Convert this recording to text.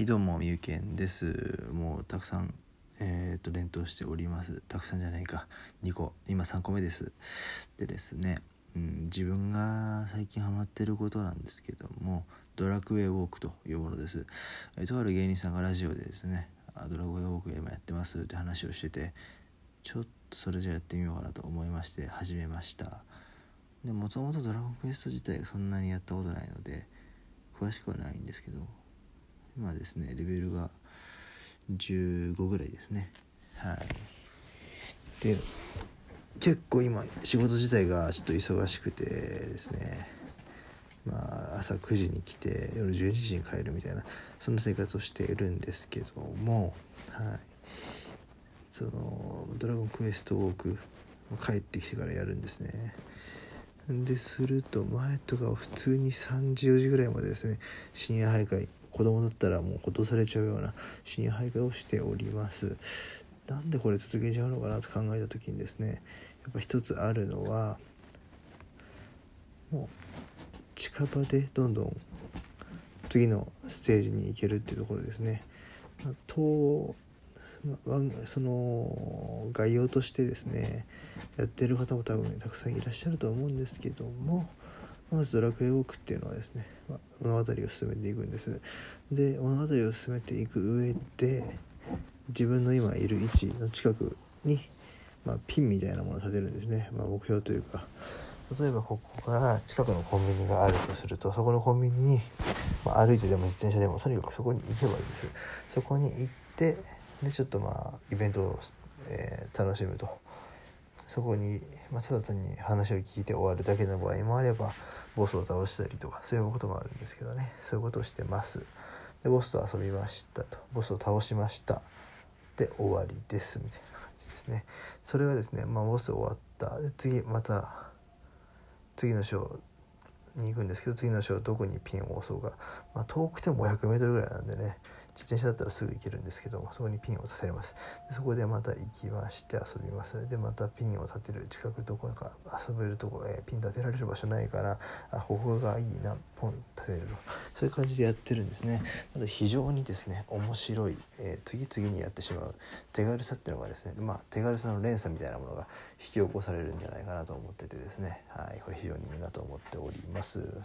はいどうもみゆけんです。もうたくさんえっ、と連投しております。たくさんじゃないか。2個。今3個目です。でですね、うん、自分が最近ハマってることなんですけどもドラクエウォークというものです、えーとある芸人さんがラジオでですねあドラクエウォーク今やってます。って話をしててちょっとそれじゃやってみようかなと思いまして始めました。でもともとドラゴンクエスト自体そんなにやったことないので詳しくはないんですけど今ですねレベルが15ぐらいですね。はい。で結構今仕事自体がちょっと忙しくてですね。まあ朝9時に来て夜12時に帰るみたいなそんな生活をしているんですけどもはい。その「ドラゴンクエストウォーク」帰ってきてからやるんですね。ですると前とかは普通に3時4時ぐらいまでですね深夜徘徊子供だったらもう落とされちゃうような深夜徘徊をしておりますなんでこれ続けちゃうのかなと考えた時にですねやっぱ一つあるのはもう近場でどんどん次のステージに行けるっていうところですね。とその概要としてですねやってる方も多分、たくさんいらっしゃると思うんですけどもまずドラクエウォークっていうのはですね、まあ、物語を進めていくんですで物語を進めていく上で自分の今いる位置の近くに、まあ、ピンみたいなものを立てるんですね、まあ、目標というか。例えばここから近くのコンビニがあるとするとそこのコンビニに、まあ、歩いてでも自転車でもとにかくそこに行けばいいですそこに行ってでちょっとまあイベントを、えー、楽しむと。そこに、まあ、ただ単に話を聞いて終わるだけの場合もあればボスを倒したりとかそういうこともあるんですけどね。そういうことをしてます。でボスと遊びましたと。ボスを倒しましたで終わりですみたいな感じですね。それがですね、まあ、ボス終わった。次また次の章に行くんですけど次の章どこにピンを押そうか、まあ、遠くても 500m ぐらいなんでね。自転車だったらすぐ行けるんですけどそこにピンを立てれます。でそこでまた行きまして遊びますでまたピンを立てる近くどこか遊べるとこ、えー、ピン立てられる場所ないからあここがいいなポン立てれるそういう感じでやってるんですね。なので非常にですね面白い、えー、次々にやってしまう手軽さっていうのがですねまあ手軽さの連鎖みたいなものが引き起こされるんじゃないかなと思っててですね。はいこれ非常にいいなと思っております。